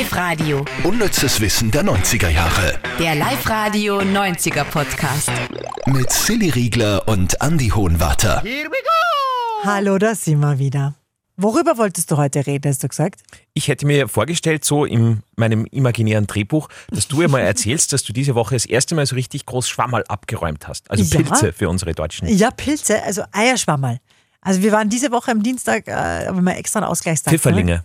Live-Radio. Unnützes Wissen der 90er Jahre. Der Live-Radio 90er Podcast. Mit Silly Riegler und Andy Hohenwarter. Hallo, da sind wir wieder. Worüber wolltest du heute reden, hast du gesagt? Ich hätte mir vorgestellt, so in meinem imaginären Drehbuch, dass du ja mal erzählst, dass du diese Woche das erste Mal so richtig groß Schwammerl abgeräumt hast. Also Ja. Pilze für unsere Deutschen. Ja, Pilze, also Eierschwammerl. Also wir waren diese Woche am Dienstag, äh, haben wir extra einen Ausgleichstag. Pfifferlinge. Ne?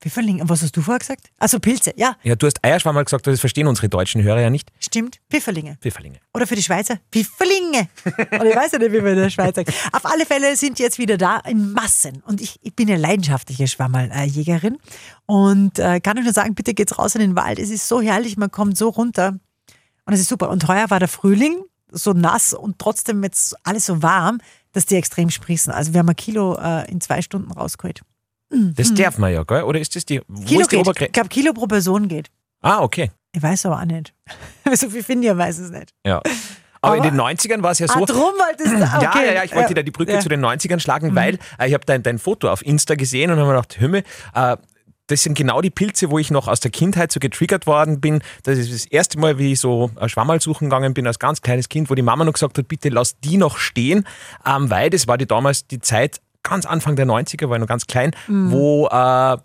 Pfifferlinge. Und was hast du vorher gesagt? Also Pilze, ja, Ja, du hast Eierschwammerl gesagt, das verstehen unsere deutschen Hörer ja nicht. stimmt. Pfifferlinge. Pfifferlinge. Oder für die Schweizer Pfifferlinge. Oder ich weiß ja nicht, wie man in der Schweiz sagt. Auf alle Fälle sind die jetzt wieder da in Massen. Und ich, ich bin eine leidenschaftliche Schwammerljägerin. Und äh, kann euch nur sagen, bitte geht's raus in den Wald. Es ist so herrlich, man kommt so runter. Und es ist super. Und heuer war der Frühling so nass und trotzdem jetzt alles so warm, dass die extrem sprießen. Also wir haben ein Kilo äh, in zwei Stunden rausgeholt. Das darf man ja, gell? Oder ist das die, wo Mhm. Kilo ist die geht. Ich Obergrenze? glaube, Kilo pro Person geht. Ah, okay. Ich weiß aber auch nicht. so viel finde ich ja weiß es nicht. Ja. Aber, in Aber- den 90ern war es ja so. ah, drum wolltest du. Ja, Okay. ja, ja, ich wollte da die Brücke Ja. Mhm. zu den 90ern schlagen, weil äh, ich habe dein, dein Foto auf Insta gesehen und habe mir gedacht, Himmel, äh, das sind genau die Pilze, wo ich noch aus der Kindheit so getriggert worden bin. Das ist das erste Mal, wie ich so äh, Schwammerl suchen gegangen bin als ganz kleines Kind, wo die Mama noch gesagt hat, bitte lass die noch stehen, ähm, weil das war die damals die Zeit, ganz Anfang der 90er, war ich noch ganz klein, Mhm. wo äh,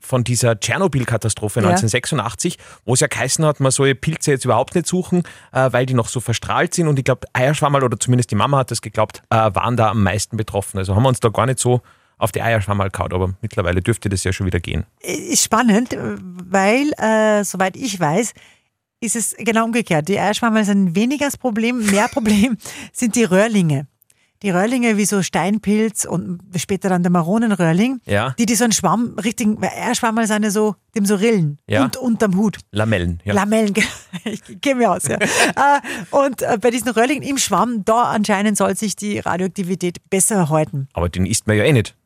von dieser Tschernobyl-Katastrophe Ja. 1986, wo es ja geheißen hat, man soll Pilze jetzt überhaupt nicht suchen, äh, weil die noch so verstrahlt sind. Und ich glaube, Eierschwammerl, oder zumindest die Mama hat das geglaubt, äh, waren da am meisten betroffen. Also haben wir uns da gar nicht so auf die Eierschwammerl kaut, aber mittlerweile dürfte das ja schon wieder gehen. ist spannend, weil, äh, soweit ich weiß, ist es genau umgekehrt. Die Eierschwammerl sind weniger das Problem, mehr Problem sind die Röhrlinge. Die Röhrlinge wie so Steinpilz und später dann der Maronenröhrling, Ja. die, die so einen Schwamm, richtigen, weil Eierschwammerl sind ja so, dem so Rillen Ja. und unterm Hut. Lamellen, ja. Lamellen, ich kenne mich aus, ja. Äh, und äh, bei diesen Röhrlingen im Schwamm, da anscheinend soll sich die Radioaktivität besser erhalten. aber den isst man ja eh nicht.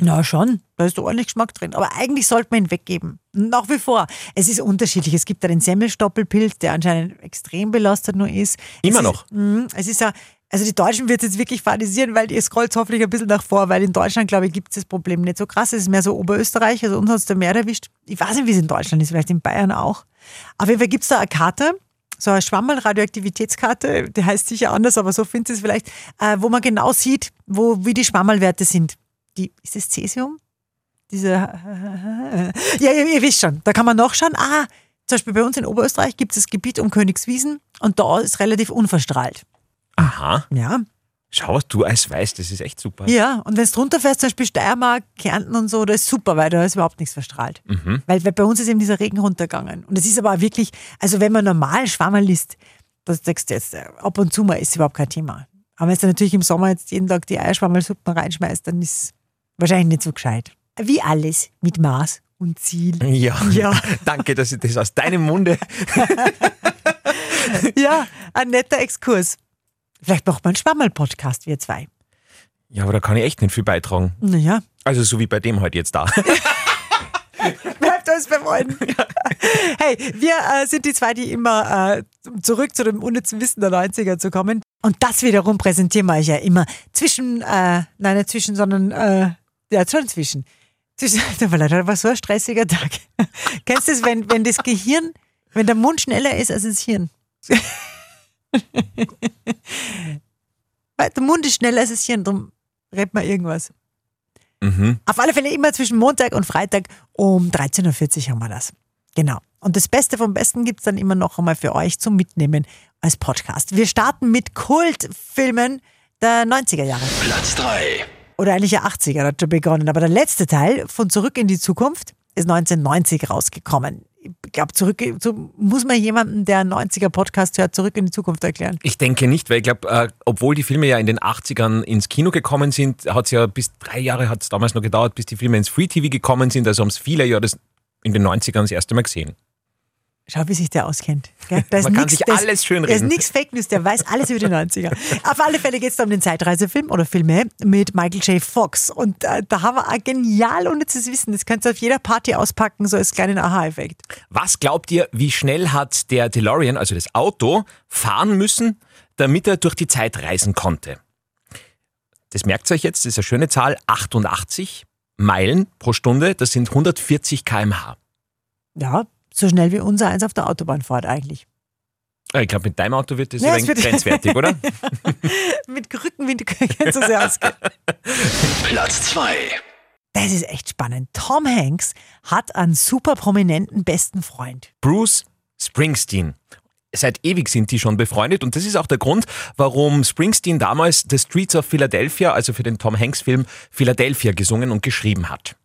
Na schon, da ist ordentlich Geschmack drin. Aber eigentlich sollte man ihn weggeben. Nach wie vor. Es ist unterschiedlich. Es gibt da den Semmelstoppelpilz, der anscheinend extrem belastet nur ist. Immer es noch? Ist, mh, es ist ja, also die Deutschen wird es jetzt wirklich fadisieren, weil ihr scrollt hoffentlich ein bisschen nach vor, weil in Deutschland, glaube ich, gibt es das Problem nicht so krass. Es ist mehr so Oberösterreich, also uns hat es da mehr erwischt. Ich weiß nicht, wie es in Deutschland ist, vielleicht in Bayern auch. Auf jeden Fall gibt es da eine Karte, so eine Schwammerl-Radioaktivitätskarte, die heißt sicher anders, aber so findet es vielleicht, äh, wo man genau sieht, wo, wie die Schwammerlwerte sind. Die, ist das Cäsium? Diese, ja, ihr, ihr wisst schon, da kann man nachschauen. Ah, zum Beispiel bei uns in Oberösterreich gibt es das Gebiet um Königswiesen und da ist relativ unverstrahlt. Aha. Ja, Schau, was du als weißt, das ist echt super. ja. Und wenn es drunter fährst, zum Beispiel Steiermark, Kärnten und so, da ist super, weil da ist überhaupt nichts verstrahlt. Weil, weil bei uns ist eben dieser Regen runtergegangen. Und es ist aber auch wirklich, also wenn man normal Schwammerl liest, das sagst du jetzt, äh, ab und zu mal ist überhaupt kein Thema. Aber wenn du natürlich im Sommer jetzt jeden Tag die Eierschwammerlsuppen reinschmeißt, dann ist wahrscheinlich nicht so gescheit. Wie alles mit Maß und Ziel. Ja. Ja. Danke, dass ich das aus deinem Munde. Ja, ein netter Exkurs. Vielleicht macht man einen Schwammerl-Podcast, wir zwei. Ja, aber da kann ich echt nicht viel beitragen. Naja, Also so wie bei dem heute jetzt da. bleibt uns beim. Hey, wir äh, sind die zwei, die immer äh, zurück zu dem unnützen Wissen der 90er zu kommen. Und das wiederum präsentieren wir euch ja immer zwischen, äh, nein, nicht zwischen, sondern, äh, ja, schon zwischen. zwischen tut mir leid, das war so ein stressiger Tag. Kennst du es, wenn, wenn das Gehirn, wenn der Mund schneller ist als das Hirn? Weil der Mund ist schneller als das Hirn, darum redet man irgendwas. mhm. Auf alle Fälle immer zwischen Montag und Freitag um 13.40 Uhr haben wir das. Genau. Und das Beste vom Besten gibt es dann immer noch einmal für euch zum Mitnehmen als Podcast. Wir starten mit Kultfilmen der 90er Jahre. Platz 3. Oder eigentlich ja 80er hat schon begonnen. Aber der letzte Teil von Zurück in die Zukunft ist 1990 rausgekommen. Ich glaube, zurück so muss man jemanden, der einen 90er Podcast hört, zurück in die Zukunft erklären. Ich denke nicht, weil ich glaube, äh, obwohl die Filme ja in den 80ern ins Kino gekommen sind, hat es ja bis drei Jahre hat es damals noch gedauert, bis die Filme ins Free TV gekommen sind. Also haben es viele ja das in den 90ern das erste Mal gesehen. Schau, wie sich der auskennt. Gell? Da ist Man kann nix- sich alles schön Da ist reden. nichts Fake News, der weiß alles über die 90er. Auf alle Fälle geht es da um den Zeitreisefilm oder Filme mit Michael J. Fox. Und äh, da haben wir ein genial unnützes Wissen. Das könnt ihr auf jeder Party auspacken, so als kleinen Aha-Effekt. Was glaubt ihr, wie schnell hat der DeLorean, also das Auto, fahren müssen, damit er durch die Zeit reisen konnte? Das merkt ihr euch jetzt, das ist eine schöne Zahl, 88 Meilen pro Stunde, das sind 140 km/h. Ja, so schnell wie unser eins auf der Autobahn fährt eigentlich. Äh, Ich glaube, mit deinem Auto wird das Ja, ein es wird- grenzwertig, oder? Mit Rückenwind kannst du sehr ausgehen. Platz 2. Das ist echt spannend. Tom Hanks hat einen super prominenten besten Freund. Bruce Springsteen. Seit ewig sind die schon befreundet und das ist auch der Grund, warum Springsteen damals The Streets of Philadelphia, also für den Tom Hanks Film Philadelphia gesungen und geschrieben hat.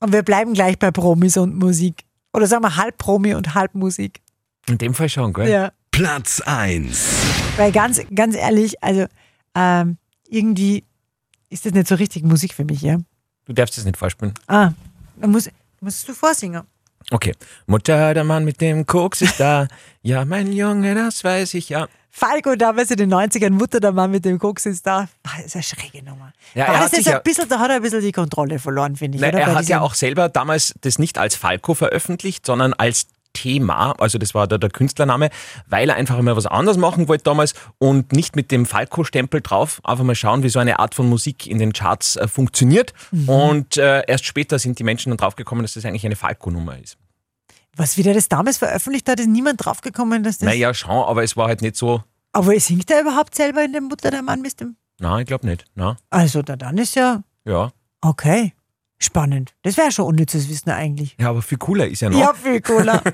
Und wir bleiben gleich bei Promis und Musik. Oder sagen wir halb Promi und halb Musik. In dem Fall schon, gell? Ja. Platz 1. Weil ganz, ganz ehrlich, also ähm, irgendwie ist das nicht so richtig Musik für mich, ja. Du darfst es nicht vorspielen. Ah, dann muss, musst du vorsingen. Okay. Mutter, der Mann mit dem Koks ist da. Ja, mein Junge, das weiß ich ja. Falco damals in den 90ern, Mutter der Mann mit dem Koks ist da. Ah, Das ist eine schräge Nummer. Ja, jetzt sich ja- ein bisschen, da hat er ein bisschen die Kontrolle verloren, finde ich. Nein, er hat ja auch selber damals das nicht als Falco veröffentlicht, sondern als Thema, also das war da der Künstlername, weil er einfach mal was anderes machen wollte damals und nicht mit dem Falco-Stempel drauf, einfach mal schauen, wie so eine Art von Musik in den Charts äh, funktioniert. Mhm. Und äh, erst später sind die Menschen dann draufgekommen, dass das eigentlich eine Falco-Nummer ist. Was wieder das damals veröffentlicht hat, ist niemand draufgekommen, dass das. Naja, schon, aber es war halt nicht so, Aber singt er überhaupt selber in der Mutter der Mann mit dem? nein, ich glaube nicht. Na, Also, da dann ist ja ja. okay. Spannend. Das wäre schon unnützes Wissen eigentlich. ja, aber viel cooler ist ja noch. Ja, viel cooler.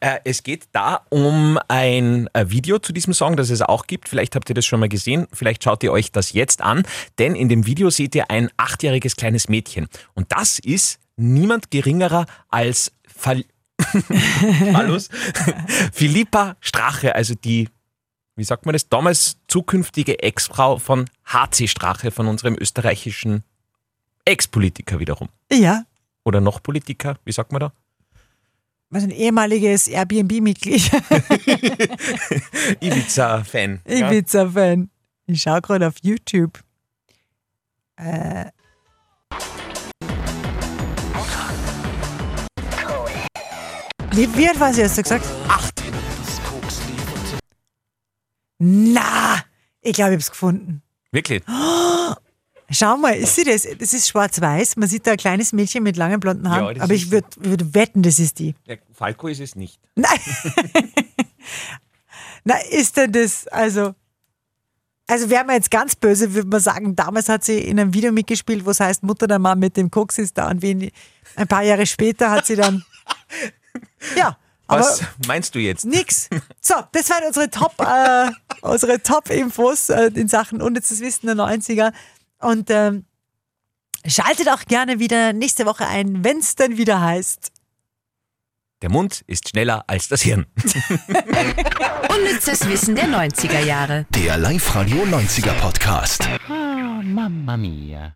Äh, es geht da um ein äh, Video zu diesem Song, das es auch gibt. Vielleicht habt ihr das schon mal gesehen. Vielleicht schaut ihr euch das jetzt an. Denn in dem Video seht ihr ein achtjähriges kleines Mädchen. Und das ist niemand geringerer als Fal? Philippa Strache, also die, wie sagt man das, damals zukünftige Ex-Frau von HC Strache, von unserem österreichischen Ex-Politiker wiederum. ja. Oder noch Politiker, wie sagt man da? Was ein ehemaliges Airbnb-Mitglied. Ibiza-Fan. Ibiza-Fan. Ich schaue gerade auf YouTube. Äh. Wie, war sie, hast du gesagt? Acht. Na, ich glaube, ich habe es gefunden. Wirklich? Schau mal, ist sie das? Das ist schwarz-weiß. Man sieht da ein kleines Mädchen mit langen blonden Haaren. Ja, aber ich würde würd wetten, das ist die. Ja, Falco ist es nicht. Nein. Na, ist denn das, also. Also wäre man jetzt ganz böse, würde man sagen, damals hat sie in einem Video mitgespielt, wo es heißt, Mutter der Mann mit dem Koks ist da und wen, ein paar Jahre später hat sie dann. Ja, Was meinst du jetzt? nix. So, das waren unsere Top, äh, unsere Top-Infos äh, in Sachen unnützes Wissen der 90er. Und ähm, schaltet auch gerne wieder nächste Woche ein, wenn es dann wieder heißt. Der Mund ist schneller als das Hirn. Unnützes Wissen der 90er Jahre. Der Live-Radio 90er Podcast. Mamma mia.